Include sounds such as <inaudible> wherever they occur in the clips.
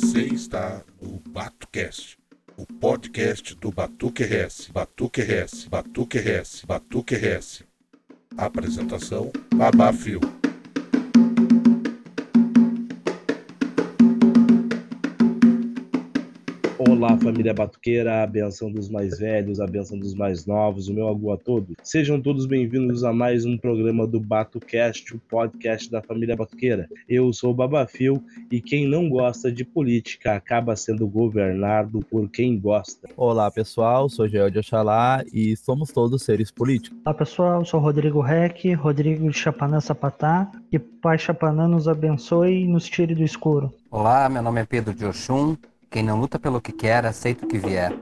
Você está no BatuCast, o podcast do Batuque RS, Batuque RS, Batuque RS, Batuque RS. Apresentação: Babafio. Olá, família batuqueira, a benção dos mais velhos, a benção dos mais novos, o meu agu a todos. Sejam todos bem-vindos a mais um programa do BatuCast, o podcast da família batuqueira. Eu sou o Babafio e quem não gosta de política acaba sendo governado por quem gosta. Olá, pessoal, sou Joel de Oxalá e somos todos seres políticos. Olá, pessoal, sou Rodrigo Reck, Rodrigo de Chapanã Sapatá, que Pai Chapanã nos abençoe e nos tire do escuro. Olá, meu nome é Pedro de Oxum. Quem não luta pelo que quer, aceita o que vier.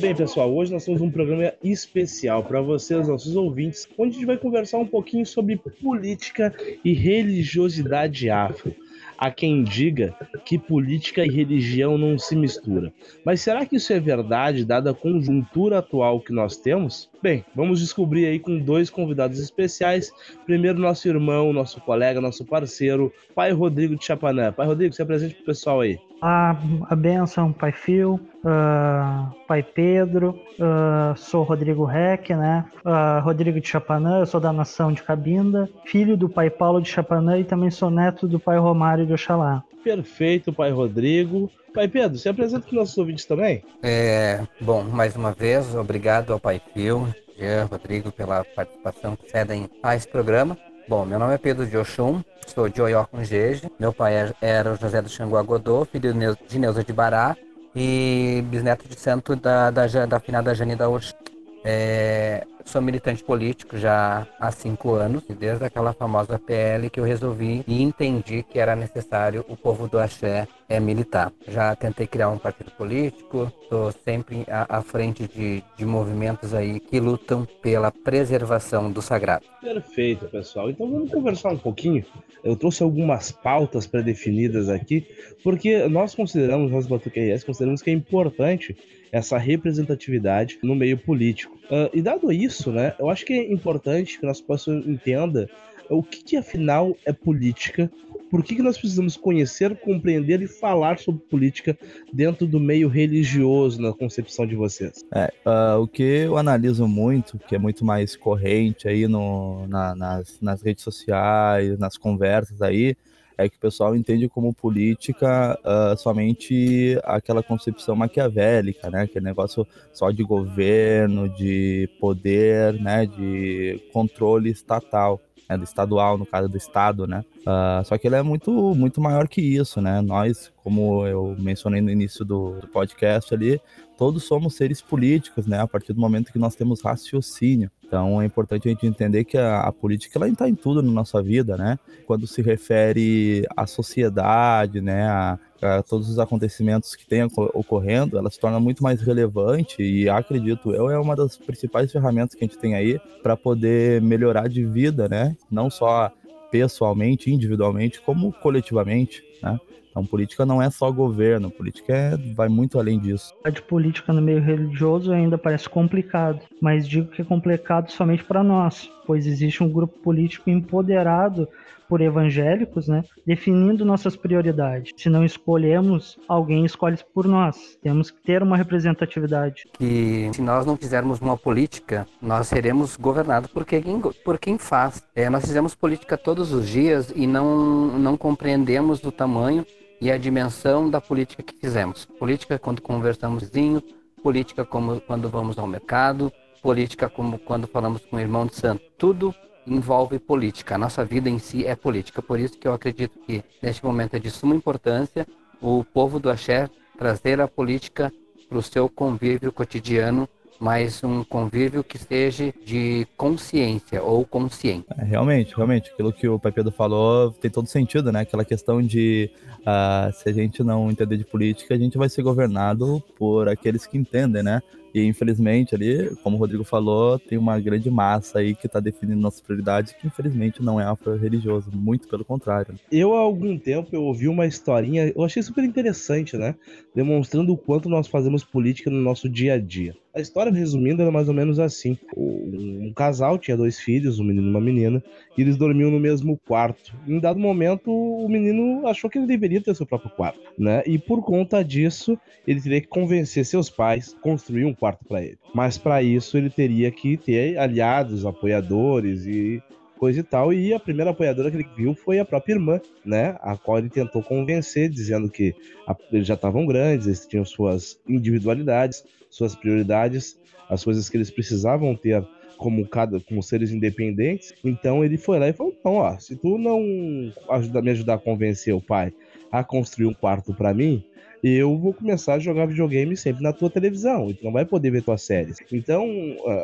Bem, pessoal, hoje nós temos um programa especial para vocês, nossos ouvintes, onde a gente vai conversar um pouquinho sobre política e religiosidade afro. Há quem diga que política e religião não se misturam. Mas será que isso é verdade, dada a conjuntura atual que nós temos? Bem, vamos descobrir aí com dois convidados especiais. Primeiro, nosso irmão, nosso colega, nosso parceiro, Pai Rodrigo de Chapanã. Pai Rodrigo, se apresente pro pessoal aí. A, a benção, Pai Fio, uh, Pai Pedro, uh, sou Rodrigo Reck, né? Uh, Rodrigo de Chapanã, eu sou da nação de Cabinda, filho do Pai Paulo de Chapanã e também sou neto do Pai Romário de Oxalá. Perfeito, Pai Rodrigo. Pai Pedro, se apresenta para os nossos ouvintes também? É, bom, mais uma vez, obrigado ao Pai Fio, Jean, Rodrigo, pela participação que cedem a esse programa. Bom, meu nome é Pedro de Oxum, sou de Oió com Jeje. Meu pai é, era o José do Xangô Godô, filho de Neuza de Bará e bisneto de santo da, da, da finada Jane da Oxum. É, sou militante político já há cinco anos, desde aquela famosa PL que eu resolvi e entendi que era necessário o povo do Axé é militar. Já tentei criar um partido político, estou sempre à, à frente de, de movimentos aí que lutam pela preservação do sagrado. Perfeito, pessoal. Então vamos conversar um pouquinho. Eu trouxe algumas pautas pré-definidas aqui, porque nós consideramos, nós Batuque consideramos que é importante essa representatividade no meio político. Uh, e dado isso, né, eu acho que é importante que nosso pessoal entenda o que, que afinal é política, por que, que nós precisamos conhecer, compreender e falar sobre política dentro do meio religioso na concepção de vocês? É, uh, o que eu analiso muito, que é muito mais corrente aí no, na, nas, nas redes sociais, nas conversas aí, é que o pessoal entende como política uh, somente aquela concepção maquiavélica, né? Aquele negócio só de governo, de poder, né? De controle estatal. Né, do estadual, no caso do estado, né? Uh, só que ele é muito, muito maior que isso, né? Nós, como eu mencionei no início do, do podcast ali, todos somos seres políticos, né? A partir do momento que nós temos raciocínio. Então é importante a gente entender que a, a política ela está em tudo na nossa vida, né? Quando se refere à sociedade, né? A, a todos os acontecimentos que têm ocorrendo, ela se torna muito mais relevante e acredito eu é uma das principais ferramentas que a gente tem aí para poder melhorar de vida, né? Não só pessoalmente, individualmente, como coletivamente, né? Então, política não é só governo, política é, vai muito além disso. De política no meio religioso ainda parece complicado, mas digo que é complicado somente para nós, pois existe um grupo político empoderado por evangélicos, né, definindo nossas prioridades. Se não escolhemos, alguém escolhe por nós. Temos que ter uma representatividade. E se nós não fizermos uma política, nós seremos governados por quem, por quem faz. É, nós fizemos política todos os dias e não, não compreendemos o tamanho e a dimensão da política que fizemos. Política quando conversamos vizinho, política como quando vamos ao mercado, política como quando falamos com o irmão de santo. Tudo envolve política. A nossa vida em si é política. Por isso que eu acredito que neste momento é de suma importância o povo do Axé trazer a política para o seu convívio cotidiano, mas um convívio que seja de consciência ou consciente. É, realmente, realmente, aquilo que o Pai Pedro falou tem todo sentido, né? Aquela questão de uh, se a gente não entender de política, a gente vai ser governado por aqueles que entendem, né? E infelizmente ali, como o Rodrigo falou, tem uma grande massa aí que está definindo nossas prioridades, que infelizmente não é afro-religioso, muito pelo contrário. Eu há algum tempo eu ouvi uma historinha, eu achei super interessante, né? Demonstrando o quanto nós fazemos política no nosso dia a dia. A história, resumindo, era mais ou menos assim: um, casal tinha dois filhos, um menino e uma menina, e eles dormiam no mesmo quarto. Em dado momento, o menino achou que ele deveria ter seu próprio quarto, né? E por conta disso, ele teria que convencer seus pais construir um quarto para ele. Mas para isso, ele teria que ter aliados, apoiadores e coisa e tal. E a primeira apoiadora que ele viu foi a própria irmã, né? A qual ele tentou convencer, dizendo que eles já estavam grandes, eles tinham suas individualidades, suas prioridades, as coisas que eles precisavam ter como cada como seres independentes. Então ele foi lá e falou: "Não, ó, se tu não ajuda, me ajudar a convencer o pai a construir um quarto para mim, eu vou começar a jogar videogame sempre na tua televisão, e tu não vai poder ver tuas séries. Então,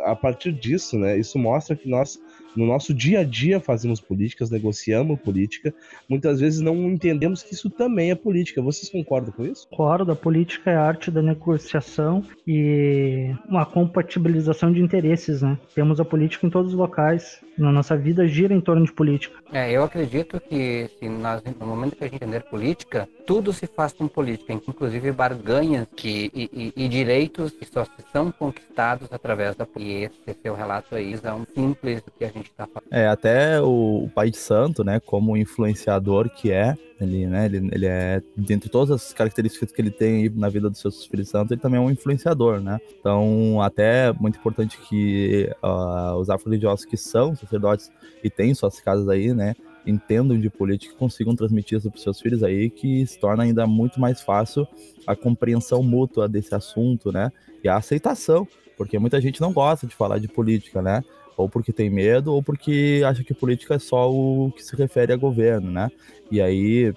a partir disso, né, isso mostra que nós no nosso dia a dia fazemos políticas, negociamos política, muitas vezes não entendemos que isso também é política. Vocês concordam com isso? Concordo, a política é a arte da negociação e uma compatibilização de interesses, né? Temos a política em todos os locais, na nossa vida gira em torno de política. É, eu acredito que se nós, no momento que a gente entender política, tudo se faz com política, inclusive barganhas que, e, e, e direitos que só são conquistados através da política. E esse seu relato aí é um simples do que a gente está falando. É, até o, o Pai de Santo, né, como influenciador que é, ele, né, ele, ele é, dentre todas as características que ele tem na vida dos seus Espírito Santo, ele também é um influenciador, né? Então, até é muito importante que uh, os afro-religiosos que são sacerdotes e têm suas casas aí, né, entendam de política e consigam transmitir isso para seus filhos aí, que se torna ainda muito mais fácil a compreensão mútua desse assunto, né? E a aceitação, porque muita gente não gosta de falar de política, né? Ou porque tem medo, ou porque acha que política é só o que se refere a governo, né? E aí,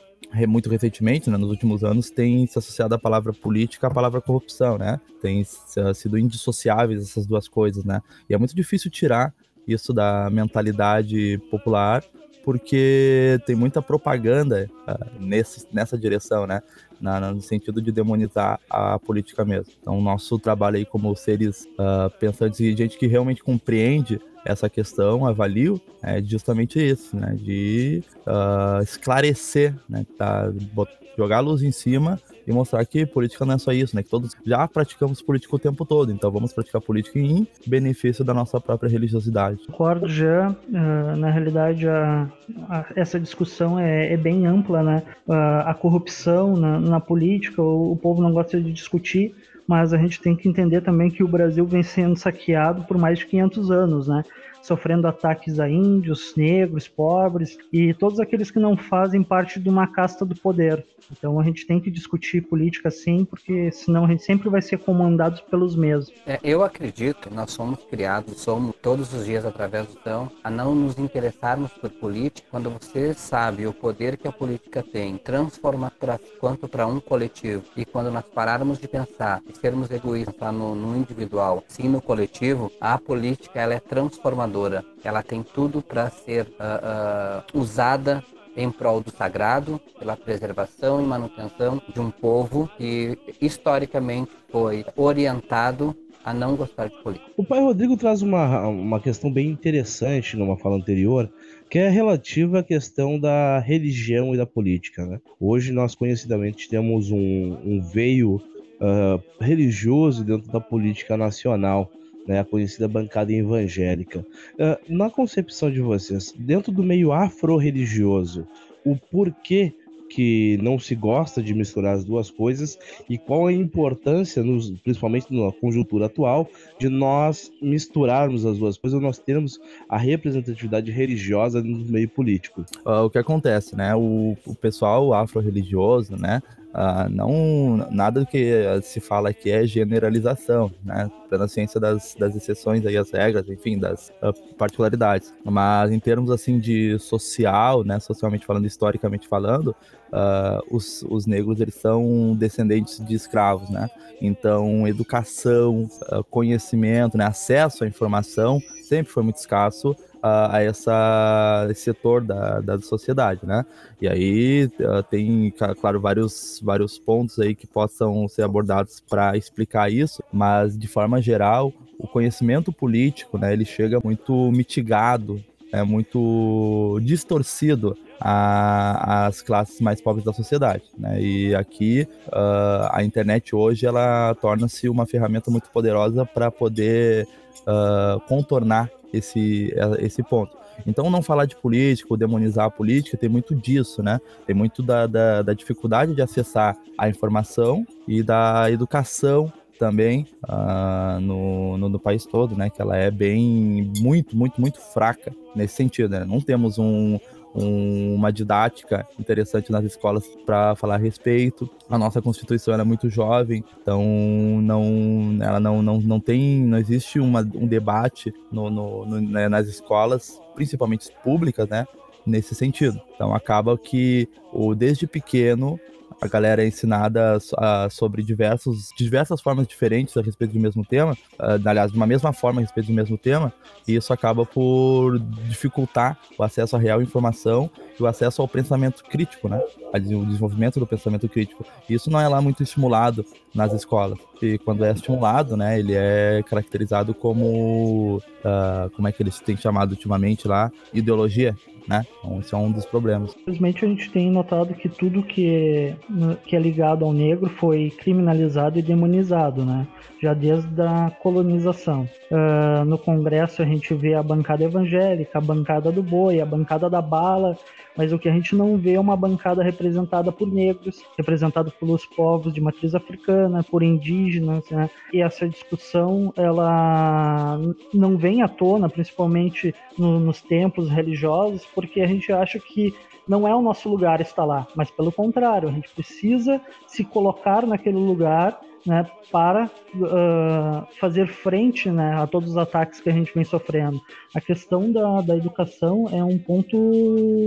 muito recentemente, né, nos últimos anos, tem se associado a palavra política à palavra corrupção, né? Tem sido indissociáveis essas duas coisas, né? E é muito difícil tirar isso da mentalidade popular, porque tem muita propaganda uh, nesse, nessa direção, né? Na, no sentido de demonizar a política mesmo. Então, nosso trabalho aí como seres uh, pensantes e gente que realmente compreende essa questão, avalio, é justamente isso, né? De uh, esclarecer, né? Tá, jogar a luz em cima e mostrar que política não é só isso, né? Que todos já praticamos política o tempo todo, então vamos praticar política em benefício da nossa própria religiosidade. Concordo já, uh, na realidade a, a, essa discussão é, é, bem ampla, né? Uh, a corrupção na, na política, o, o povo não gosta de discutir, mas a gente tem que entender também que o Brasil vem sendo saqueado por mais de 500 anos, né? Sofrendo ataques a índios, negros, pobres e todos aqueles que não fazem parte de uma casta do poder. Então a gente tem que discutir política sim, porque senão a gente sempre vai ser comandado pelos mesmos. É, eu acredito nós somos criados, somos todos os dias através do tão, a não nos interessarmos por política. Quando você sabe o poder que a política tem, transformar pra, quanto para um coletivo, e quando nós pararmos de pensar e sermos egoístas no, no individual, sim no coletivo, a política ela é transformadora. Ela tem tudo para ser uh, uh, usada em prol do sagrado, pela preservação e manutenção de um povo que historicamente foi orientado a não gostar de política. O pai Rodrigo traz uma, uma questão bem interessante numa fala anterior, que é relativa à questão da religião e da política. Né? Hoje nós conhecidamente temos um, um veio uh, religioso dentro da política nacional né, a conhecida bancada evangélica. Uh, na concepção de vocês, dentro do meio afro-religioso, o porquê que não se gosta de misturar as duas coisas e qual a importância, nos, principalmente na conjuntura atual, de nós misturarmos as duas coisas, nós termos a representatividade religiosa no meio político. Uh, o que acontece, né? O, o pessoal afro-religioso, né? Uh, não nada do que se fala aqui é generalização, né? Pela ciência das, das exceções aí as regras, enfim, das uh, particularidades. Mas em termos assim de social, né? Socialmente falando, historicamente falando, uh, os, os negros eles são descendentes de escravos, né? Então educação, conhecimento, né? Acesso à informação sempre foi muito escasso a, a essa esse setor da, da sociedade, né? E aí uh, tem, claro, vários, vários pontos aí que possam ser abordados para explicar isso, mas de forma geral, o conhecimento político, né, ele chega muito mitigado, é muito distorcido as classes mais pobres da sociedade. Né? E aqui uh, a internet hoje ela torna-se uma ferramenta muito poderosa para poder uh, contornar esse, esse ponto. Então, não falar de política ou demonizar a política tem muito disso, né? Tem muito da, da, da dificuldade de acessar a informação e da educação também uh, no, no, no, país todo, né? Que ela é bem, muito, muito, muito fraca nesse sentido, né? Não temos um, um, uma didática interessante nas escolas para falar a respeito. A nossa Constituição é muito jovem, então não, ela não, não, não tem, não existe uma, um debate no, no, no né, nas escolas, principalmente públicas, né? Nesse sentido. Então acaba que o, desde pequeno a galera é ensinada uh, sobre diversos, diversas formas diferentes a respeito do mesmo tema, uh, aliás, de uma mesma forma a respeito do mesmo tema, e isso acaba por dificultar o acesso à real informação e o acesso ao pensamento crítico, né? O desenvolvimento do pensamento crítico. Isso não é lá muito estimulado nas escolas. E quando é estimulado, né, ele é caracterizado como, uh, como é que eles têm chamado ultimamente lá, ideologia, né? Então, isso é um dos problemas. Infelizmente, a gente tem notado que tudo que é, que é ligado ao negro foi criminalizado e demonizado, né? Já desde a colonização. Uh, no Congresso, a gente vê a bancada evangélica, a bancada do boi, a bancada da bala, mas o que a gente não vê é uma bancada representada por negros, representada pelos povos de matriz africana, por indígenas, né? E essa discussão, ela não vem à tona, principalmente no, nos templos religiosos, porque a gente acha que não é o nosso lugar estar lá, mas pelo contrário, a gente precisa se colocar naquele lugar né, para uh, fazer frente né, a todos os ataques que a gente vem sofrendo. A questão da, da educação é um ponto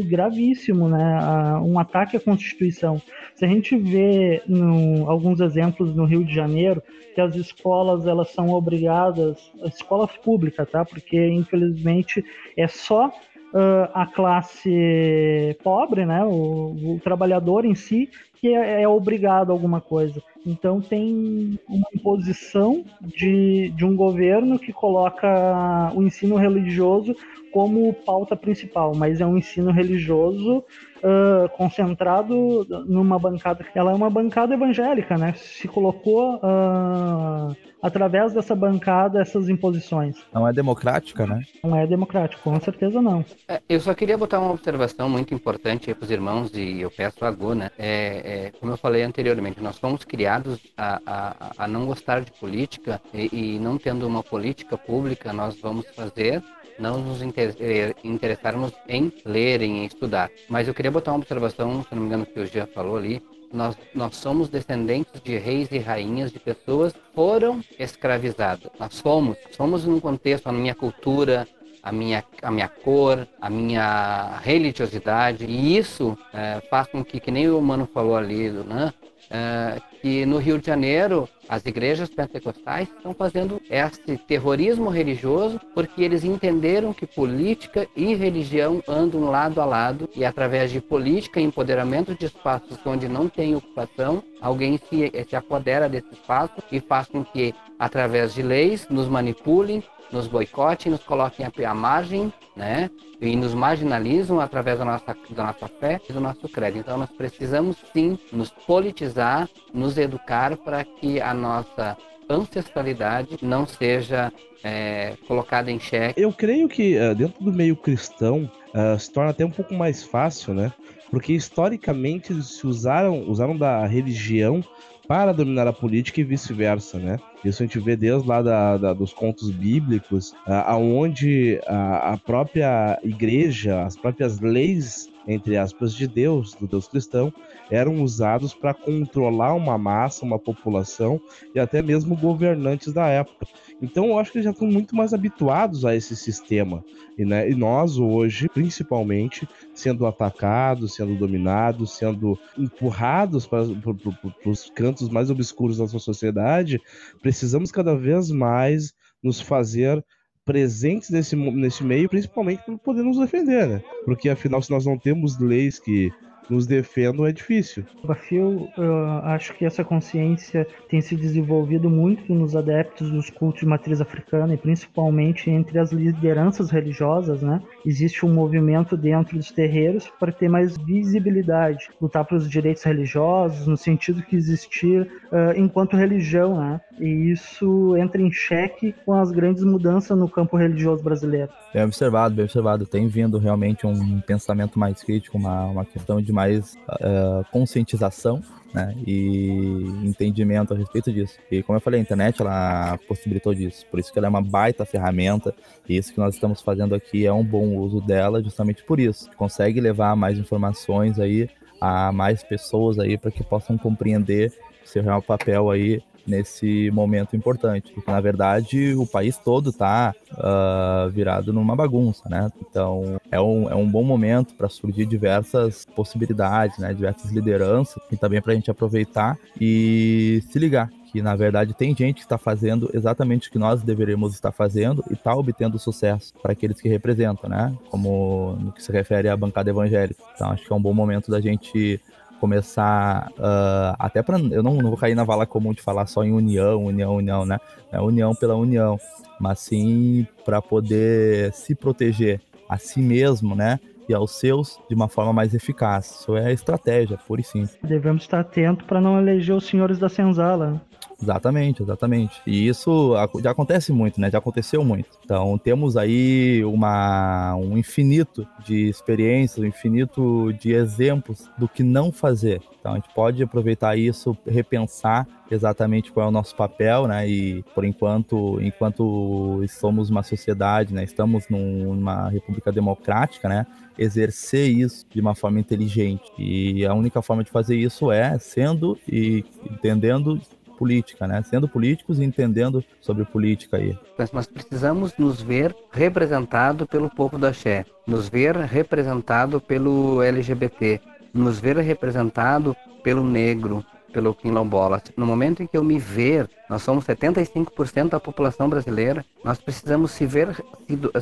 gravíssimo, né, um ataque à Constituição. Se a gente vê no, alguns exemplos no Rio de Janeiro, que as escolas elas são obrigadas, escolas públicas, tá? Porque infelizmente é só Uh, a classe pobre, né, o, o, trabalhador em si, que é, é, obrigado a alguma coisa. Então tem uma imposição de, de um governo que coloca o ensino religioso como pauta principal, mas é um ensino religioso uh, concentrado numa bancada. Ela é uma bancada evangélica, né? Se colocou uh, através dessa bancada essas imposições. Não é democrática, né? Não é democrático, com certeza não. É, eu só queria botar uma observação muito importante para os irmãos e eu peço a Go, né? É, é, como eu falei anteriormente, nós fomos criados a, a, a não gostar de política e, e não tendo uma política pública, nós vamos fazer não nos eh, interessarmos em ler, em estudar. Mas eu queria botar uma observação, se não me engano, que o Jean falou ali. Nós, nós somos descendentes de reis e rainhas, de pessoas que foram escravizadas. Nós somos, somos num contexto, a minha cultura, a minha, a minha cor, a minha religiosidade. E isso é, faz com que, que nem o Mano falou ali, né? É, que no Rio de Janeiro as igrejas pentecostais estão fazendo esse terrorismo religioso porque eles entenderam que política e religião andam lado a lado e através de política e empoderamento de espaços onde não tem ocupação, alguém se, se apodera desse espaço e faz com que, através de leis, nos manipulem, nos boicotem, nos coloquem à margem, né? E nos marginalizam através da nossa, da nossa fé e do nosso crédito. Então nós precisamos sim nos politizar, nos educar para que a nossa ancestralidade não seja é, colocada em xeque. Eu creio que uh, dentro do meio cristão uh, se torna até um pouco mais fácil, né? Porque historicamente se usaram, usaram da religião para dominar a política e vice-versa, né? Isso a gente vê desde lá da, da, dos contos bíblicos, aonde a, a própria igreja, as próprias leis entre aspas, de Deus, do Deus cristão, eram usados para controlar uma massa, uma população e até mesmo governantes da época. Então eu acho que eles já estão muito mais habituados a esse sistema. E, né, e nós hoje, principalmente, sendo atacados, sendo dominados, sendo empurrados para, para os cantos mais obscuros da nossa sociedade, precisamos cada vez mais nos fazer presentes nesse, nesse meio, principalmente para poder nos defender, né? Porque afinal, se nós não temos leis que nos defendam é difícil. Bafio, eu acho que essa consciência tem se desenvolvido muito nos adeptos dos cultos de matriz africana e principalmente entre as lideranças religiosas, né? Existe um movimento dentro dos terreiros para ter mais visibilidade, lutar pelos direitos religiosos, no sentido que existir uh, enquanto religião, né? E isso entra em xeque com as grandes mudanças no campo religioso brasileiro. Bem observado, bem observado. Tem vindo realmente um pensamento mais crítico, uma, uma questão de mais uh, conscientização né, e entendimento a respeito disso. E como eu falei, a internet ela possibilitou disso, por isso que ela é uma baita ferramenta e isso que nós estamos fazendo aqui é um bom uso dela justamente por isso. Consegue levar mais informações aí a mais pessoas aí para que possam compreender seu real papel aí nesse momento importante, porque na verdade o país todo está uh, ah, virado numa bagunça, né? Então é um, é um bom momento para surgir diversas possibilidades, né? Diversas lideranças e também para a gente aproveitar e se ligar que na verdade tem gente que está fazendo exatamente o que nós deveríamos estar fazendo e está obtendo sucesso para aqueles que representam, né? Como no que se refere à bancada evangélica. Então acho que é um bom momento da gente começar uh, até para eu não, não vou cair na vala comum de falar só em união, união, união, né? É união pela união, mas sim para poder se proteger a si mesmo, né? E aos seus de uma forma mais eficaz. Isso é estratégia, pura e simples. Devemos estar atentos para não eleger os senhores da senzala. Exatamente, exatamente. E isso já acontece muito, né? Já aconteceu muito. Então temos aí uma, um infinito de experiências, um infinito de exemplos do que não fazer. Então a gente pode aproveitar isso, repensar exatamente qual é o nosso papel, né? E por enquanto, enquanto somos uma sociedade, né? Estamos numa república democrática, né? Exercer isso de uma forma inteligente. E a única forma de fazer isso é sendo e entendendo política, né? Sendo políticos e entendendo sobre política aí. Mas nós precisamos nos ver representado pelo povo da Xé, nos ver representado pelo LGBT, nos ver representado pelo negro, pelo quilombola. No momento em que eu me ver, nós somos 75% da população brasileira, nós precisamos se ver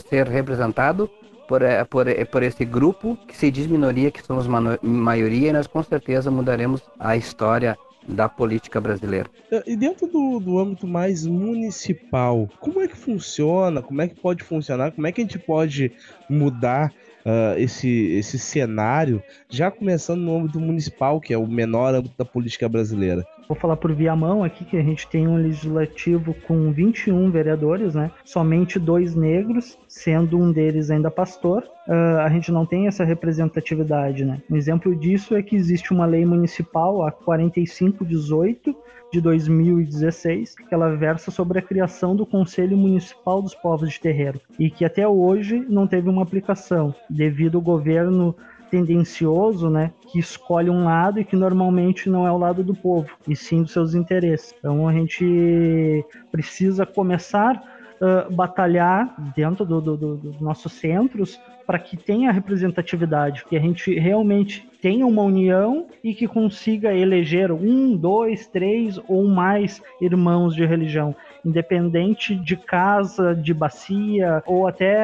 ser representado por, eh, por, eh, por esse grupo que se diz minoria, que somos maioria, e nós com certeza mudaremos a história da política brasileira. É, e dentro do, do âmbito mais municipal, como é que funciona? Como é que pode funcionar? Como é que a gente pode mudar uh, esse, esse cenário, já começando no âmbito municipal, que é o menor âmbito da política brasileira? Vou falar por via mão aqui que a gente tem um legislativo com 21 vereadores, né? Somente dois negros, sendo um deles ainda pastor. Uh, a gente não tem essa representatividade, né? Um exemplo disso é que existe uma lei municipal, a 4518, de 2016, que ela versa sobre a criação do Conselho Municipal dos Povos de Terreiro e que até hoje não teve uma aplicação devido ao governo tendencioso, né, que escolhe um lado e que normalmente não é o lado do povo, e sim dos seus interesses. Então a gente precisa começar a uh, batalhar dentro dos do, do, do nossos centros para que tenha representatividade, que a gente realmente tenha uma união e que consiga eleger um, dois, três ou mais irmãos de religião, independente de casa, de bacia ou até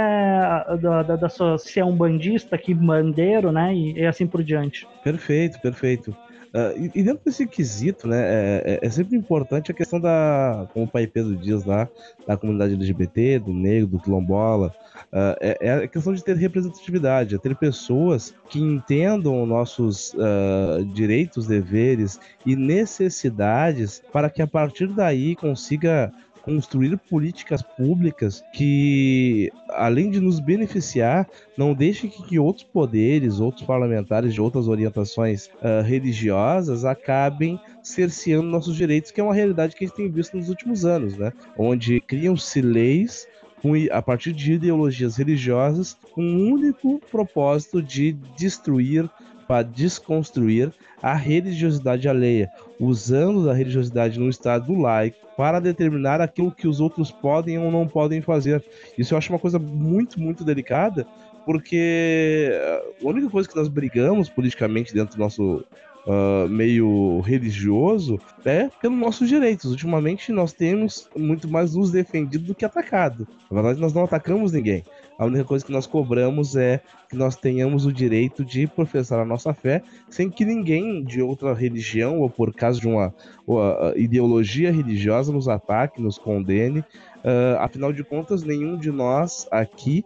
da, da, da sua se é um bandista, que bandeiro, né? E, e assim por diante. Perfeito, perfeito. Uh, e, dentro desse quesito, né, é, é, é, sempre importante a questão da, como o pai Pedro diz lá, da comunidade LGBT, do negro, do quilombola, uh, é, é, a questão de ter representatividade, é ter pessoas que entendam nossos uh, direitos, deveres e necessidades para que a partir daí consiga construir políticas públicas que, além de nos beneficiar, não deixe que, outros poderes, outros parlamentares de outras orientações uh, religiosas acabem cerceando nossos direitos, que é uma realidade que a gente tem visto nos últimos anos, né? Onde criam-se leis a partir de ideologias religiosas com um único propósito de destruir para desconstruir a religiosidade alheia, usando a religiosidade no estado laico para determinar aquilo que os outros podem ou não podem fazer. Isso eu acho uma coisa muito, muito delicada, porque a única coisa que nós brigamos politicamente dentro do nosso uh, meio religioso é pelos nossos direitos. Ultimamente nós temos muito mais nos defendido do que atacado. Na verdade, nós não atacamos ninguém. A única coisa que nós cobramos é que nós tenhamos o direito de professar a nossa fé sem que ninguém de outra religião ou por causa de uma, uma ideologia religiosa nos ataque, nos condene. Uh, afinal de contas, nenhum de nós aqui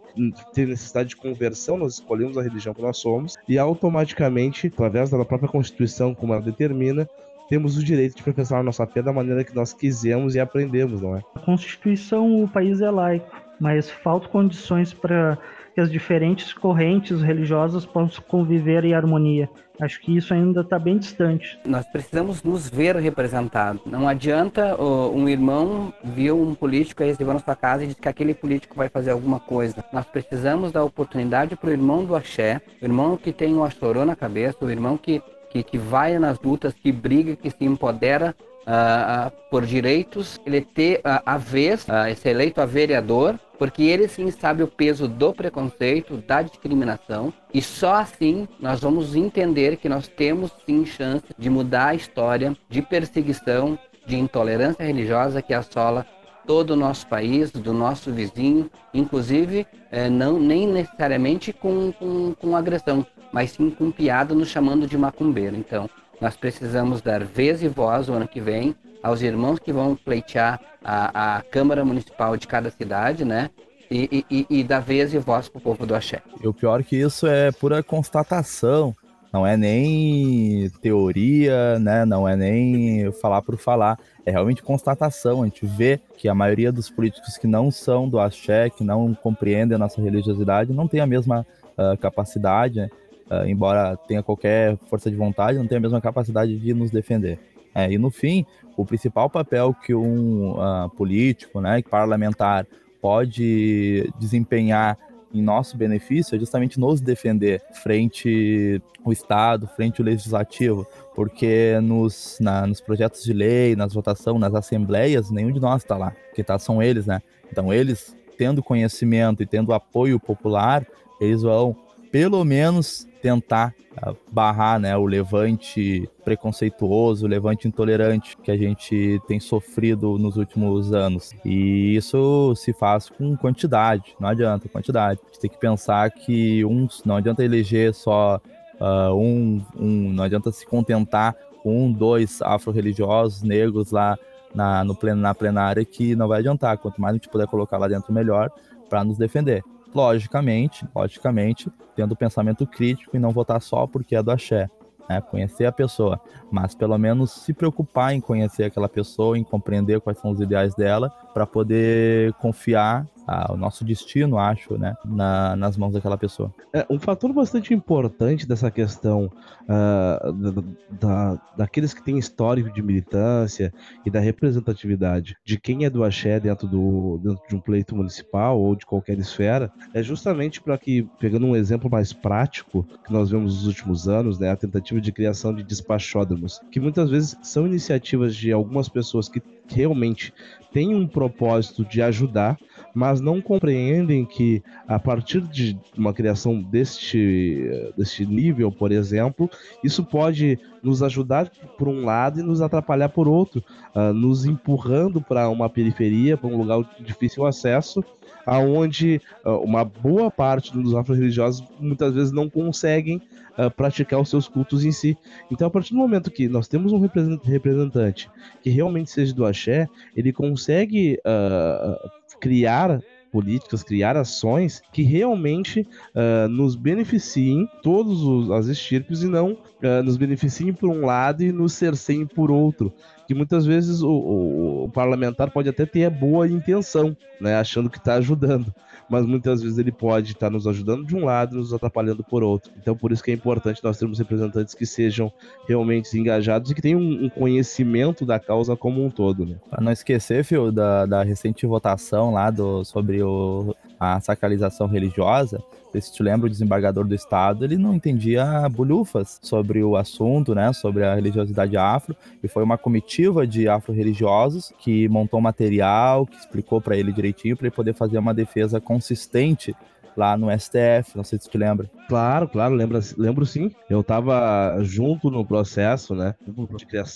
tem necessidade de conversão, nós escolhemos a religião que nós somos e automaticamente, através da própria Constituição, como ela determina, temos o direito de professar a nossa fé da maneira que nós quisermos e aprendemos, não é? A Constituição, o país é laico, mas faltam condições para que as diferentes correntes religiosas possam conviver em harmonia. Acho que isso ainda está bem distante. Nós precisamos nos ver representados. Não adianta uh, um irmão viu um político aí recebeu na sua casa e diz que aquele político vai fazer alguma coisa. Nós precisamos dar oportunidade para o irmão do axé, o irmão que tem o astorô na cabeça, o irmão que, que, que vai nas lutas, que briga, que se empodera uh, por direitos, ele ter uh, a vez, uh, ser eleito a vereador, porque ele sim sabe o peso do preconceito, da discriminação, e só assim nós vamos entender que nós temos sim chance de mudar a história de perseguição, de intolerância religiosa que assola todo o nosso país, do nosso vizinho, inclusive eh, não nem necessariamente com, com, com agressão, mas sim com piada nos chamando de macumbeiro. Então, nós precisamos dar vez e voz o ano que vem aos irmãos que vão pleitear a, a Câmara Municipal de cada cidade, né? E, e, e dar vez e voz para o povo do Axé. E o pior que isso é pura constatação, não é nem teoria, né? Não é nem falar por falar, é realmente constatação. A gente vê que a maioria dos políticos que não são do axé, que não compreendem a nossa religiosidade, não tem a mesma uh, capacidade, né? uh, embora tenha qualquer força de vontade, não tem a mesma capacidade de nos defender. É, e no fim, o principal papel que um uh, político, né, parlamentar, pode desempenhar em nosso benefício é justamente nos defender frente o Estado, frente o Legislativo, porque nos, na, nos projetos de lei, nas votações, nas assembleias, nenhum de nós está lá, que tá, são eles, né? Então eles, tendo conhecimento e tendo apoio popular, eles vão pelo menos tentar ah, barrar né, o levante preconceituoso, o levante intolerante que a gente tem sofrido nos últimos anos. E isso se faz com quantidade, não adianta quantidade. A gente tem que pensar que uns não adianta eleger só uh, um, um, não adianta se contentar com um, dois afro-religiosos negros lá na, no plen na plenária que não vai adiantar. Quanto mais a gente puder colocar lá dentro, melhor para nos defender logicamente, logicamente, tendo pensamento crítico e não votar só porque é do axé. Né? Conhecer a pessoa, mas pelo menos se preocupar em conhecer aquela pessoa, em compreender quais são os ideais dela, para poder confiar o nosso destino, acho, né, na, nas mãos daquela pessoa. É, um fator bastante importante dessa questão uh, da, da, daqueles que têm histórico de militância e da representatividade de quem é do axé dentro, do, dentro de um pleito municipal ou de qualquer esfera, é justamente para que, pegando um exemplo mais prático que nós vemos nos últimos anos, né, a tentativa de criação de despachódromos, que muitas vezes são iniciativas de algumas pessoas que realmente têm um propósito de ajudar, mas não compreendem que a partir de uma criação deste, deste nível, por exemplo, isso pode nos ajudar por um lado e nos atrapalhar por outro, uh, nos empurrando para uma periferia, para um lugar de difícil acesso, aonde uh, uma boa parte dos afro-religiosos muitas vezes não conseguem uh, praticar os seus cultos em si. Então, a partir do momento que nós temos um representante que realmente seja do axé, ele consegue uh, criar políticas, criar ações que realmente uh, nos beneficiem todos os, as estirpes e não uh, nos beneficiem por um lado e nos cerceiem por outro. Que muitas vezes o, o, o parlamentar pode até ter a boa intenção, né, achando que está ajudando, mas muitas vezes ele pode estar nos ajudando de um lado e nos atrapalhando por outro. Então, por isso que é importante nós termos representantes que sejam realmente engajados e que tenham um, conhecimento da causa como um todo. Né? Para não esquecer, Fio, da, da recente votação lá do, sobre o, a sacralização religiosa, se te lembra, o desembargador do estado, ele não entendia bolhufas sobre o assunto, né, sobre a religiosidade afro, e foi uma comitiva de afro-religiosos que montou material, que explicou para ele direitinho, para ele poder fazer uma defesa consistente lá no STF, não sei se tu lembra. Claro, claro, lembra, lembro sim. Eu estava junto no processo, né,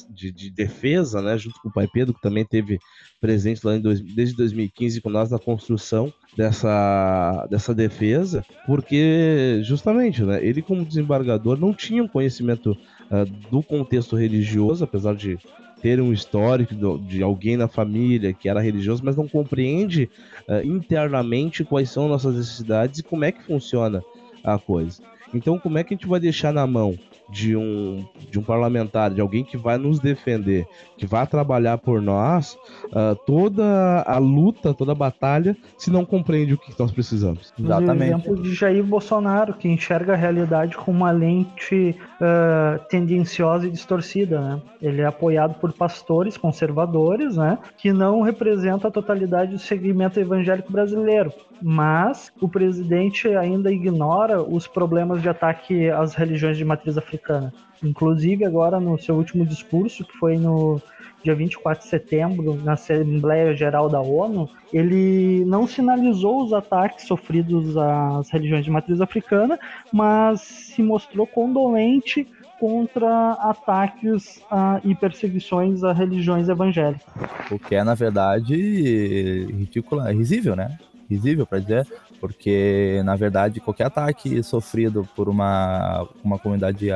de, de, defesa, né, junto com o pai Pedro, que também teve presente lá dois, desde 2015 com nós na construção dessa, dessa defesa, porque justamente, né, ele como desembargador não tinha um conhecimento uh, do contexto religioso, apesar de ter um histórico de alguém na família que era religioso, mas não compreende uh, internamente quais são nossas necessidades e como é que funciona a coisa. Então, como é que a gente vai deixar na mão de um, de um parlamentar, de alguém que vai nos defender, que vai trabalhar por nós, uh, toda a luta, toda a batalha, se não compreende o que nós precisamos. Exatamente. O exemplo de Jair Bolsonaro, que enxerga a realidade com uma lente uh, tendenciosa e distorcida. Né? Ele é apoiado por pastores conservadores, né, que não representam a totalidade do segmento evangélico brasileiro. Mas o presidente ainda ignora os problemas de ataque às religiões de matriz africana. Inclusive, agora no seu último discurso, que foi no dia 24 de setembro, na Assembleia Geral da ONU, ele não sinalizou os ataques sofridos às religiões de matriz africana, mas se mostrou condolente contra ataques e perseguições a religiões evangélicas. O que é, na verdade, ridículo, é risível, né? Risível para dizer, porque na verdade qualquer ataque sofrido por uma, uma comunidade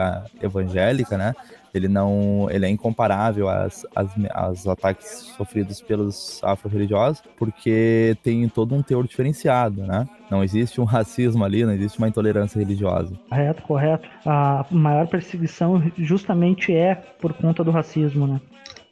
evangélica, né, ele não, ele é incomparável às, às, às ataques sofridos pelos afro-religiosos, porque tem todo um teor diferenciado, né? Não existe um <laughs> racismo ali, não existe uma intolerância religiosa. Correto, correto. A maior perseguição justamente é por conta do racismo, né?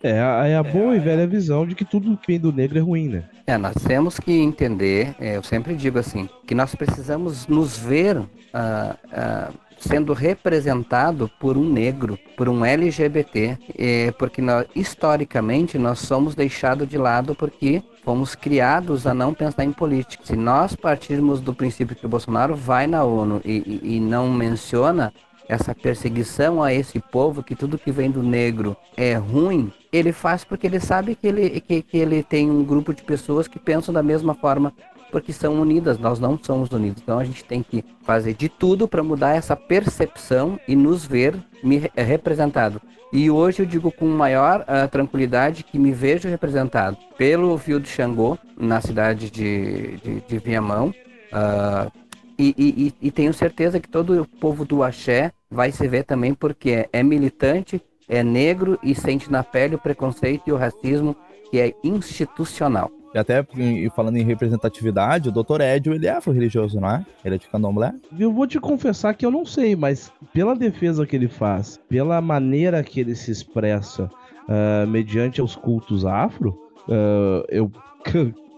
É, é a boa é, e velha visão de que tudo que vem do negro é ruim, né? É, nós temos que entender, é, eu sempre digo assim, que nós precisamos nos ver uh, uh, sendo representado por um negro, por um LGBT, é, porque nós, historicamente nós somos deixados de lado porque fomos criados a não pensar em política. Se nós partirmos do princípio que o Bolsonaro vai na ONU e, e, e não menciona essa perseguição a esse povo, que tudo que vem do negro é ruim, ele faz porque ele sabe que ele, que, que ele tem um grupo de pessoas que pensam da mesma forma, porque são unidas, nós não somos unidos. Então a gente tem que fazer de tudo para mudar essa percepção e nos ver é, representado. E hoje eu digo com maior uh, tranquilidade que me vejo representado pelo Fio de Xangô, na cidade de, de, de Viamão, uh, e, e, e, tenho certeza que todo o povo do Axé vai se ver também, porque é, é militante, é negro e sente na pele o preconceito e o racismo que é institucional. E até falando em representatividade, o Dr. Edio, ele é afro-religioso, não é? Ele é de candomblé? Eu vou te confessar que eu não sei, mas pela defesa que ele faz, pela maneira que ele se expressa uh, mediante os cultos afro, uh, eu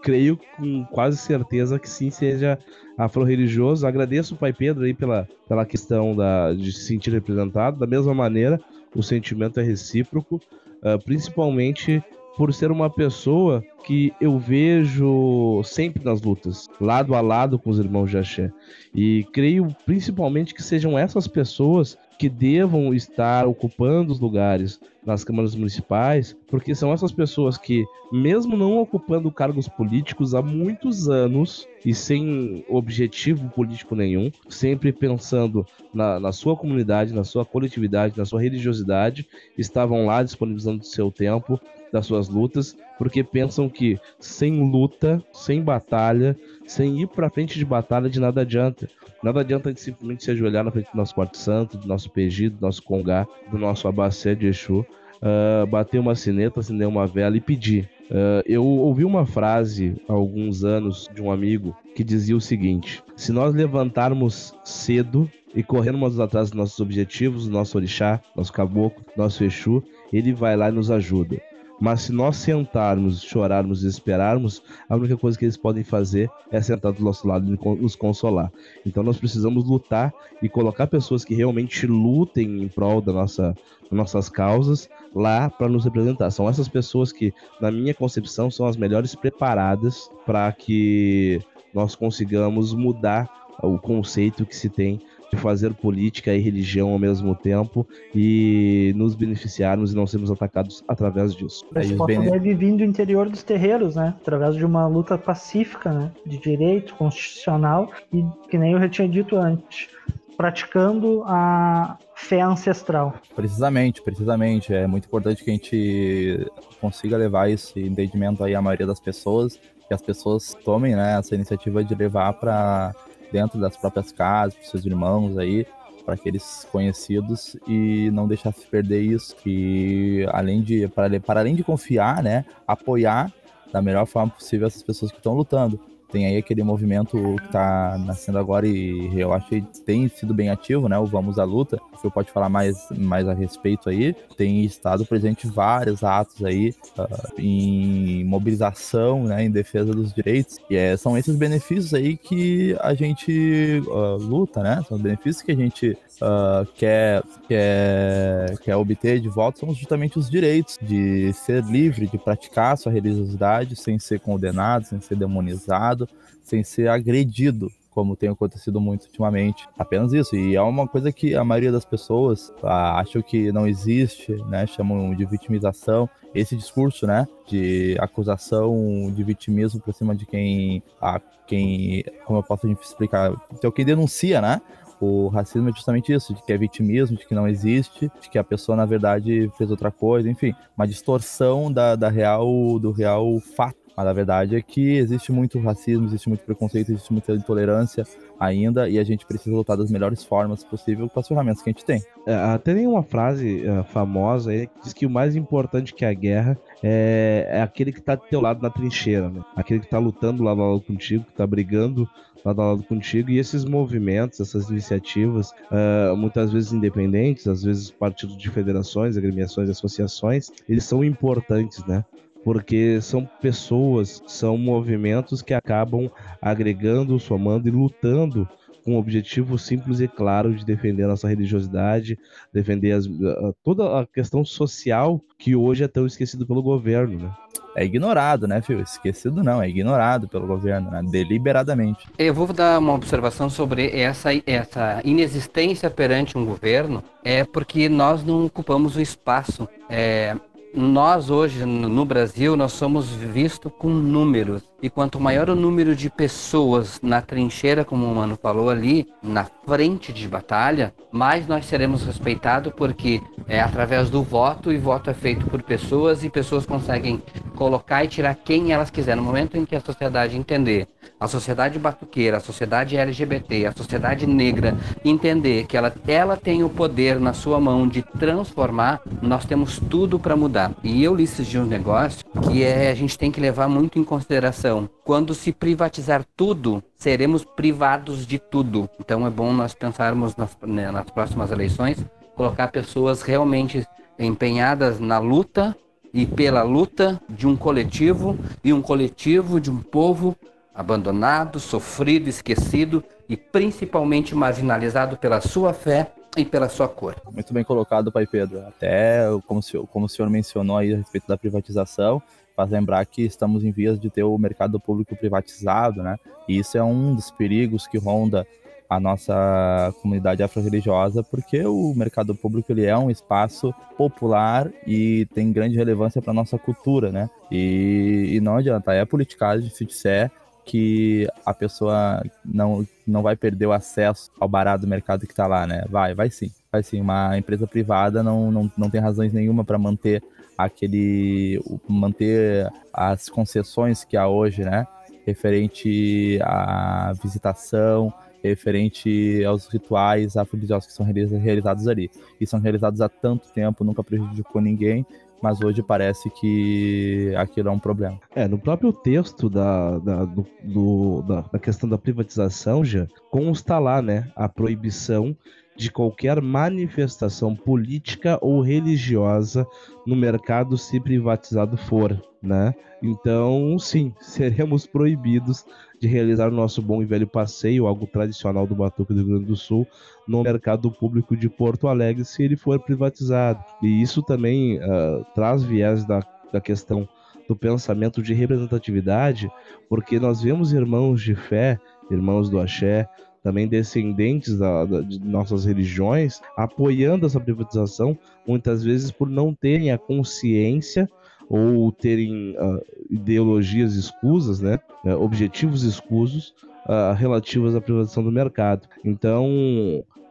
creio com quase certeza que sim seja afro-religioso. Agradeço o Pai Pedro aí pela, pela questão da, de se sentir representado. Da mesma maneira, o sentimento é recíproco, uh, principalmente por ser uma pessoa que eu vejo sempre nas lutas, lado a lado com os irmãos de Axé. E creio principalmente que sejam essas pessoas que devam estar ocupando os lugares nas câmaras municipais, porque são essas pessoas que, mesmo não ocupando cargos políticos há muitos anos e sem objetivo político nenhum, sempre pensando na, na sua comunidade, na sua coletividade, na sua religiosidade, estavam lá disponibilizando seu tempo, das suas lutas, porque pensam que sem luta, sem batalha, sem ir para frente de batalha, de nada adianta. Nada adianta gente simplesmente se ajoelhar na frente do nosso quarto santo, do nosso PG, do nosso congá, do nosso abacé de Exu, uh, bater uma sineta, acender uma vela e pedir. Uh, eu ouvi uma frase há alguns anos de um amigo que dizia o seguinte: se nós levantarmos cedo e corrermos atrás dos nossos objetivos, nosso orixá, nosso caboclo, nosso Exu, ele vai lá e nos ajuda. Mas se nós sentarmos, chorarmos e esperarmos, a única coisa que eles podem fazer é sentar do nosso lado e nos consolar. Então nós precisamos lutar e colocar pessoas que realmente lutem em prol da nossa, das nossas causas lá para nos representar. São essas pessoas que, na minha concepção, são as melhores preparadas para que nós consigamos mudar o conceito que se tem de fazer política e religião ao mesmo tempo e nos beneficiarmos e não sermos atacados através disso. Esse povo bene... deve vir do interior dos terreiros, né? Através de uma luta pacífica, né? De direito constitucional e que nem eu já tinha dito antes, praticando a fé ancestral. Precisamente, precisamente. É muito importante que a gente consiga levar esse entendimento aí à maioria das pessoas, que as pessoas tomem né, essa iniciativa de levar para dentro das próprias casas, para seus irmãos aí, para aqueles conhecidos e não deixar se perder isso, que além de para, para além de confiar, né, apoiar da melhor forma possível essas pessoas que estão lutando tem aí aquele movimento que está nascendo agora e eu acho que tem sido bem ativo, né? O Vamos à Luta, que eu pode falar mais, mais a respeito aí. Tem estado presente vários atos aí uh, em mobilização, né? Em defesa dos direitos. E é, são esses benefícios aí que a gente uh, luta, né? São os benefícios que a gente uh, quer, quer, quer obter de volta são justamente os direitos de ser livre, de praticar sua religiosidade sem ser condenado, sem ser demonizado, sem ser agredido como tem acontecido muito ultimamente. Apenas isso. E é uma coisa que a maioria das pessoas ah, acham que não existe, né? Chamam de vitimização. Esse discurso, né? De acusação de vitimismo por cima de quem, a, quem, como eu posso explicar, então quem denuncia, né? O racismo é justamente isso, de que é vitimismo, de que não existe, de que a pessoa, na verdade, fez outra coisa, enfim, uma distorção da, da real, do real fato. Mas a verdade é que existe muito racismo, existe muito preconceito, existe muita intolerância ainda e a gente precisa lutar das melhores formas possível com as ferramentas que a gente tem. É, até tem uma frase uh, famosa aí que diz que o mais importante que a guerra é, é aquele que está do teu lado na trincheira, né? Aquele que está lutando lado a lado contigo, que está brigando lado a lado contigo. E esses movimentos, essas iniciativas, uh, muitas vezes independentes, às vezes partidos de federações, agremiações, associações, eles são importantes, né? Porque são pessoas, são movimentos que acabam agregando, somando e lutando com o objetivo simples e claro de defender a nossa religiosidade, defender as, toda a questão social que hoje é tão esquecido pelo governo, né? É ignorado, né, filho? Esquecido não, é ignorado pelo governo, né? deliberadamente. Eu vou dar uma observação sobre essa, essa inexistência perante um governo, é porque nós não ocupamos o espaço. É, nós hoje no Brasil nós somos vistos com números e quanto maior o número de pessoas na trincheira, como o Mano falou ali, na frente de batalha, mais nós seremos respeitados, porque é através do voto, e voto é feito por pessoas, e pessoas conseguem colocar e tirar quem elas quiserem. No momento em que a sociedade entender, a sociedade batuqueira, a sociedade LGBT, a sociedade negra, entender que ela, ela tem o poder na sua mão de transformar, nós temos tudo para mudar. E eu li esses um negócio que é, a gente tem que levar muito em consideração quando se privatizar tudo, seremos privados de tudo. Então é bom nós pensarmos nas, né, nas próximas eleições, colocar pessoas realmente empenhadas na luta e pela luta de um coletivo e um coletivo de um povo abandonado, sofrido, esquecido e principalmente marginalizado pela sua fé e pela sua cor. Muito bem colocado, Pai Pedro. Até como o senhor, como o senhor mencionou aí a respeito da privatização, faz lembrar que estamos em vias de ter o mercado público privatizado, né? E isso é um dos perigos que ronda a nossa comunidade afro-religiosa, porque o mercado público ele é um espaço popular e tem grande relevância para nossa cultura, né? E, e não adianta, é politicagem se disser que a pessoa não, não vai perder o acesso ao barato do mercado que está lá, né? Vai, vai sim. Vai sim. Uma empresa privada não, não, não tem razões nenhuma para manter aquele manter as concessões que há hoje, né, referente à visitação, referente aos rituais afro-religiosos que são realizados ali. E são realizados há tanto tempo, nunca prejudicou ninguém, mas hoje parece que aquilo é um problema. É, no próprio texto da, da, do, do, da, da questão da privatização, já consta lá, né, a proibição de qualquer manifestação política ou religiosa no mercado se privatizado for, né? Então, sim, <laughs> seremos proibidos de realizar o nosso bom e velho passeio, algo tradicional do Batuque do Rio Grande do Sul, no mercado público de Porto Alegre, se ele for privatizado. E isso também uh, traz viés da, da questão do pensamento de representatividade, porque nós vemos irmãos de fé, irmãos do axé, também descendentes da, da, de nossas religiões, apoiando essa privatização, muitas vezes por não terem a consciência ou terem uh, ideologias escusas, né, uh, objetivos escusos uh, relativos à privatização do mercado. Então,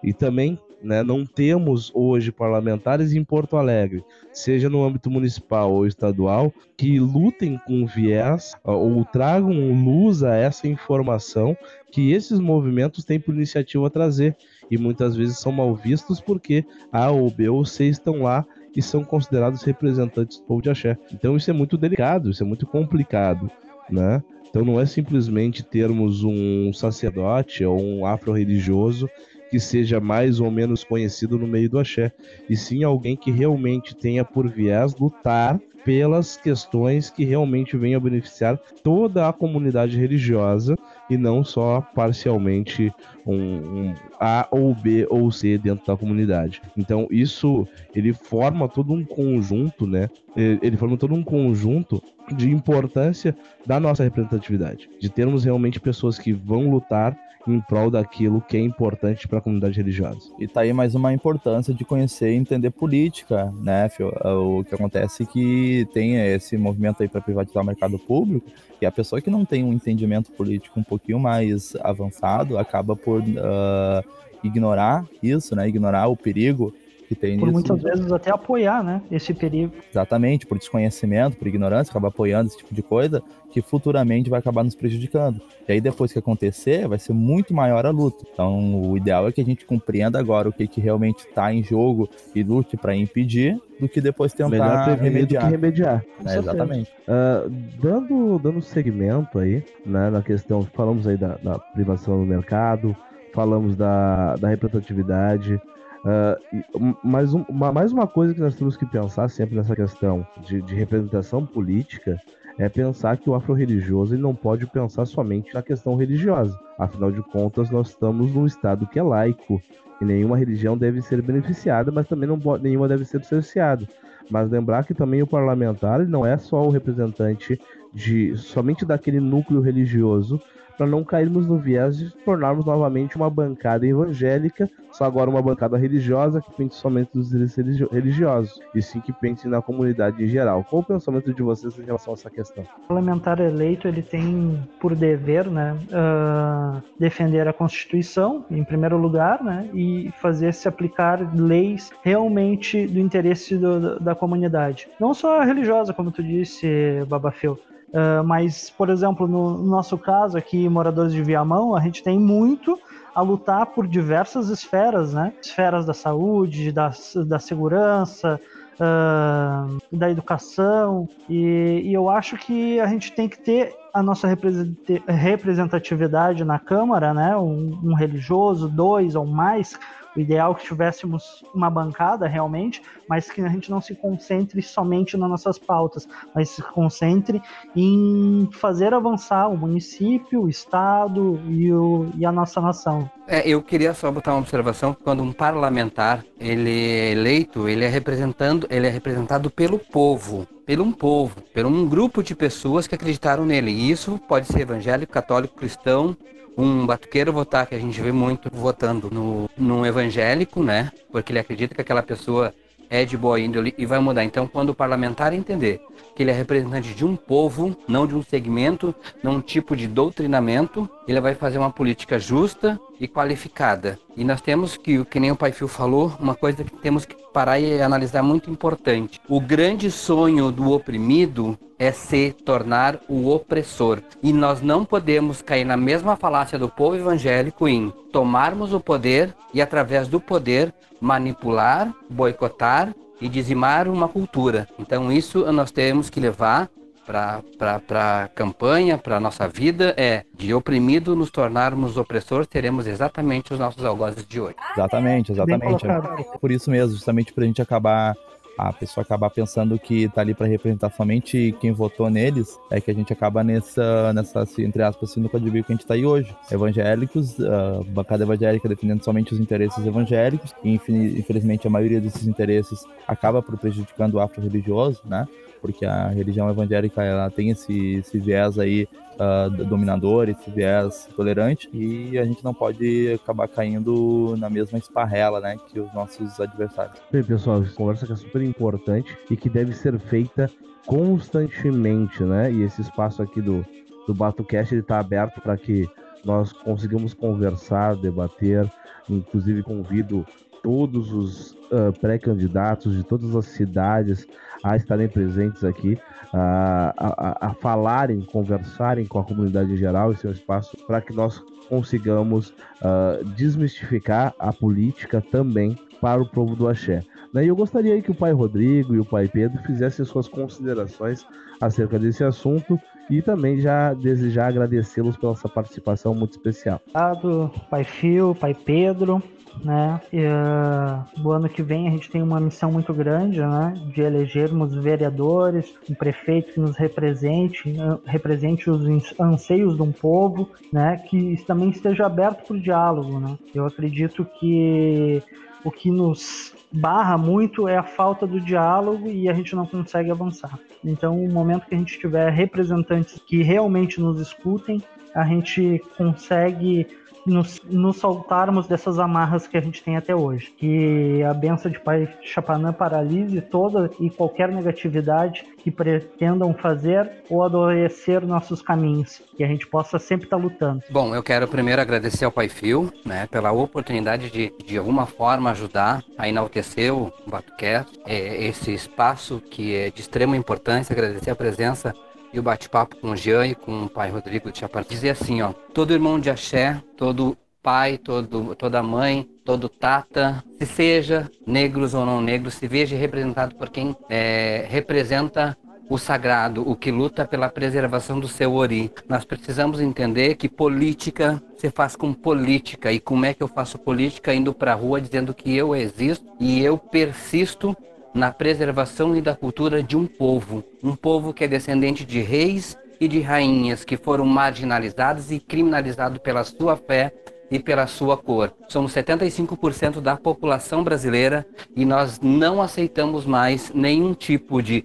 e também né, não temos hoje parlamentares em Porto Alegre, seja no âmbito municipal ou estadual, que lutem com viés ou tragam luz a essa informação que esses movimentos têm por iniciativa trazer. E muitas vezes são mal vistos porque A ou B ou C estão lá e são considerados representantes do povo de axé. Então isso é muito delicado, isso é muito complicado, né? Então não é simplesmente termos um sacerdote ou um afro-religioso que seja mais ou menos conhecido no meio do axé, e sim alguém que realmente tenha por viés lutar pelas questões que realmente venham a beneficiar toda a comunidade religiosa e não só parcialmente um, um, A ou B ou C dentro da comunidade. Então isso ele forma todo um conjunto, né? Ele forma todo um conjunto de importância da nossa representatividade, de termos realmente pessoas que vão lutar em prol daquilo que é importante para a comunidade religiosa. E tá aí mais uma importância de conhecer e entender política, né, Fio? O que acontece é que tem esse movimento aí para privatizar o mercado público, e a pessoa que não tem um entendimento político um pouquinho mais avançado acaba por uh, ignorar isso, né, ignorar o perigo que tem por nisso. muitas vezes até apoiar, né, esse perigo. Exatamente, por desconhecimento, por ignorância, acaba apoiando esse tipo de coisa que futuramente vai acabar nos prejudicando. E aí depois que acontecer, vai ser muito maior a luta. Então, o ideal é que a gente compreenda agora o que, que realmente está em jogo e lute para impedir, do que depois tentar Melhor remediar. do que remediar. É, exatamente. Uh, dando, dando segmento aí, né, na questão, falamos aí da, da privação do mercado, falamos da, da representatividade, Uh, um, mais uma coisa que nós temos que pensar sempre nessa questão de, de representação política é pensar que o afro-religioso não pode pensar somente na questão religiosa. Afinal de contas, nós estamos num estado que é laico e nenhuma religião deve ser beneficiada, mas também não nenhuma deve ser cerceada. Mas lembrar que também o parlamentar não é só o representante de somente daquele núcleo religioso, para não cairmos no viés de tornarmos novamente uma bancada evangélica, só agora uma bancada religiosa que pense somente dos direitos religiosos, e sim que pense na comunidade em geral. Qual o pensamento de vocês em relação a essa questão? O parlamentar eleito ele tem por dever, né, uh, defender a Constituição em primeiro lugar, né, e fazer se aplicar leis realmente do interesse do, da comunidade, não só religiosa, como tu disse, Babafeu Uh, mas, por exemplo, no, nosso caso aqui, moradores de Viamão, a gente tem muito a lutar por diversas esferas, né? Esferas da saúde, da, da segurança, uh, da educação, e, e, eu acho que a gente tem que ter a nossa representatividade na Câmara, né? Um, um religioso, dois ou mais, o ideal é que tivéssemos uma bancada realmente, mas que a gente não se concentre somente nas nossas pautas, mas se concentre em fazer avançar o município, o estado e, o, e a nossa nação. É, eu queria só botar uma observação quando um parlamentar ele é eleito, ele é representando, ele é representado pelo povo, pelo um povo, por um grupo de pessoas que acreditaram nele. E isso pode ser evangélico, católico, cristão, um batuqueiro votar, que a gente vê muito votando no, num evangélico, né? Porque ele acredita que aquela pessoa é de boa índole e vai mudar. Então, quando o parlamentar entender que ele é representante de um povo, não de um segmento, não um tipo de doutrinamento, ele vai fazer uma política justa e qualificada. E nós temos que, que nem o Pai Fio falou, uma coisa que temos que parar e analisar muito importante. O grande sonho do oprimido é se tornar o opressor. E nós não podemos cair na mesma falácia do povo evangélico em tomarmos o poder e, através do poder, manipular, boicotar e dizimar uma cultura. Então, isso nós temos que levar para a campanha, para a nossa vida, é de oprimido nos tornarmos opressores, teremos exatamente os nossos algozes de hoje. Exatamente, exatamente. É por isso mesmo, justamente para a gente acabar a pessoa acabar pensando que tá ali para representar somente quem votou neles, é que a gente acaba nessa, nessa assim, entre aspas, sinuca de bico que a gente tá aí hoje. Evangélicos, a bancada evangélica defendendo somente os interesses evangélicos, e infelizmente a maioria desses interesses acaba prejudicando o afro-religioso, né? Porque a religião evangélica ela tem esse, esse viés aí uh, dominador, esse viés tolerante, e a gente não pode acabar caindo na mesma esparrela, né, que os nossos adversários. Bem, pessoal, conversa que é super importante e que deve ser feita constantemente, né? E esse espaço aqui do, do BatoCast ele está aberto para que nós consigamos conversar, debater, inclusive convido todos os uh, pré-candidatos de todas as cidades a estarem presentes aqui, a, a, a, falarem, conversarem com a comunidade em geral. Esse é um espaço para que nós consigamos uh, desmistificar a política também para o povo do Axé. E eu gostaria que o pai Rodrigo e o pai Pedro fizessem suas considerações acerca desse assunto e também já desejar agradecê-los pela sua participação muito especial. Obrigado, pai Fio, pai Pedro né? E, uh, ano que vem a gente tem uma missão muito grande, né? De elegermos vereadores, um prefeito que nos represente, uh, represente os anseios de um povo, né? Que também esteja aberto para o diálogo, né? Eu acredito que o que nos barra muito é a falta do diálogo e a gente não consegue avançar. Então, o momento que a gente tiver representantes que realmente nos escutem, a gente consegue nos, nos soltarmos dessas amarras que a gente tem até hoje. Que a benção de Pai Chapanã paralise toda e qualquer negatividade que pretendam fazer ou adoecer nossos caminhos. Que a gente possa sempre estar tá lutando. Bom, eu quero primeiro agradecer ao Pai Fio, né, pela oportunidade de, de alguma forma, ajudar a enaltecer o Batucast, é, esse espaço que é de extrema importância, agradecer a presença e o bate-papo com o Jean e com o pai Rodrigo de Chaparral. Dizer assim, ó, todo irmão de axé, todo pai, todo, toda mãe, todo tata, se seja negros ou não negros, se veja representado por quem é, representa o sagrado, o que luta pela preservação do seu ori. Nós precisamos entender que política se faz com política. E como é que eu faço política? Indo para a rua dizendo que eu existo e eu persisto na preservação e da cultura de um povo, um povo que é descendente de reis e de rainhas que foram marginalizados e criminalizados pela sua fé e pela sua cor. Somos 75% da população brasileira e nós não aceitamos mais nenhum tipo de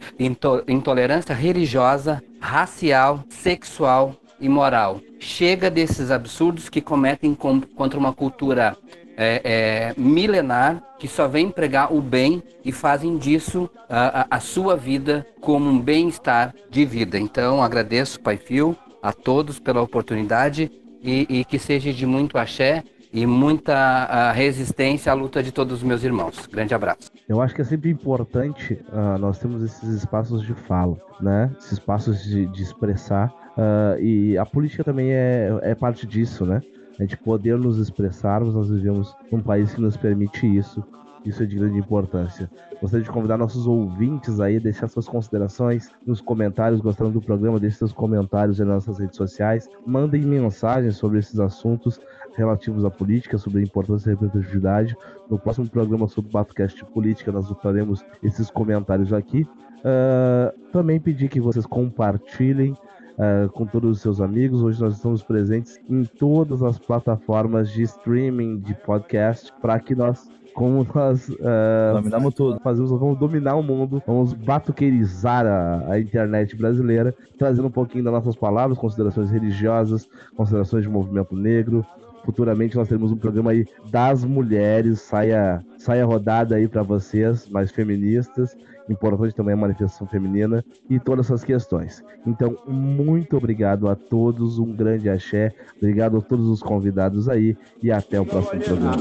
intolerância religiosa, racial, sexual e moral. Chega desses absurdos que cometem contra uma cultura é, é, milenar que só vem pregar o bem e fazem disso a, a, a sua vida como um bem-estar de vida. Então agradeço, Pai Fio, a todos pela oportunidade e, e que seja de muito axé e muita resistência à luta de todos os meus irmãos. Grande abraço. Eu acho que é sempre importante uh, nós temos esses espaços de fala, né? Esses espaços de, de expressar uh, e a política também é, é parte disso, né? A gente poder nos expressarmos, nós vivemos num país que nos permite isso. Isso é de grande importância. Gostaria de convidar nossos ouvintes aí a deixar suas considerações nos comentários, gostando do programa, deixe seus comentários nas nossas redes sociais. Mandem mensagens sobre esses assuntos relativos à política, sobre a importância da representatividade. No próximo programa sobre o Batocast Política, nós faremos esses comentários aqui. Uh, também pedir que vocês compartilhem uh, com todos os seus amigos. Hoje nós estamos presentes em todas as plataformas de streaming de podcast para que nós como nós uh, dominamos tudo, fazemos, vamos dominar o mundo, vamos batuqueirizar a, a, internet brasileira, trazendo um pouquinho das nossas palavras, considerações religiosas, considerações de movimento negro. Futuramente nós teremos um programa aí das mulheres, saia, saia rodada aí para vocês, mais feministas importante também a manifestação feminina e todas essas questões. Então, muito obrigado a todos, um grande axé, obrigado a todos os convidados aí e até o próximo programa.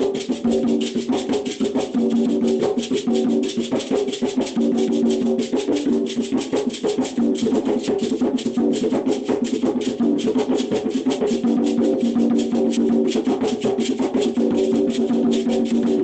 Thank you. Thank you.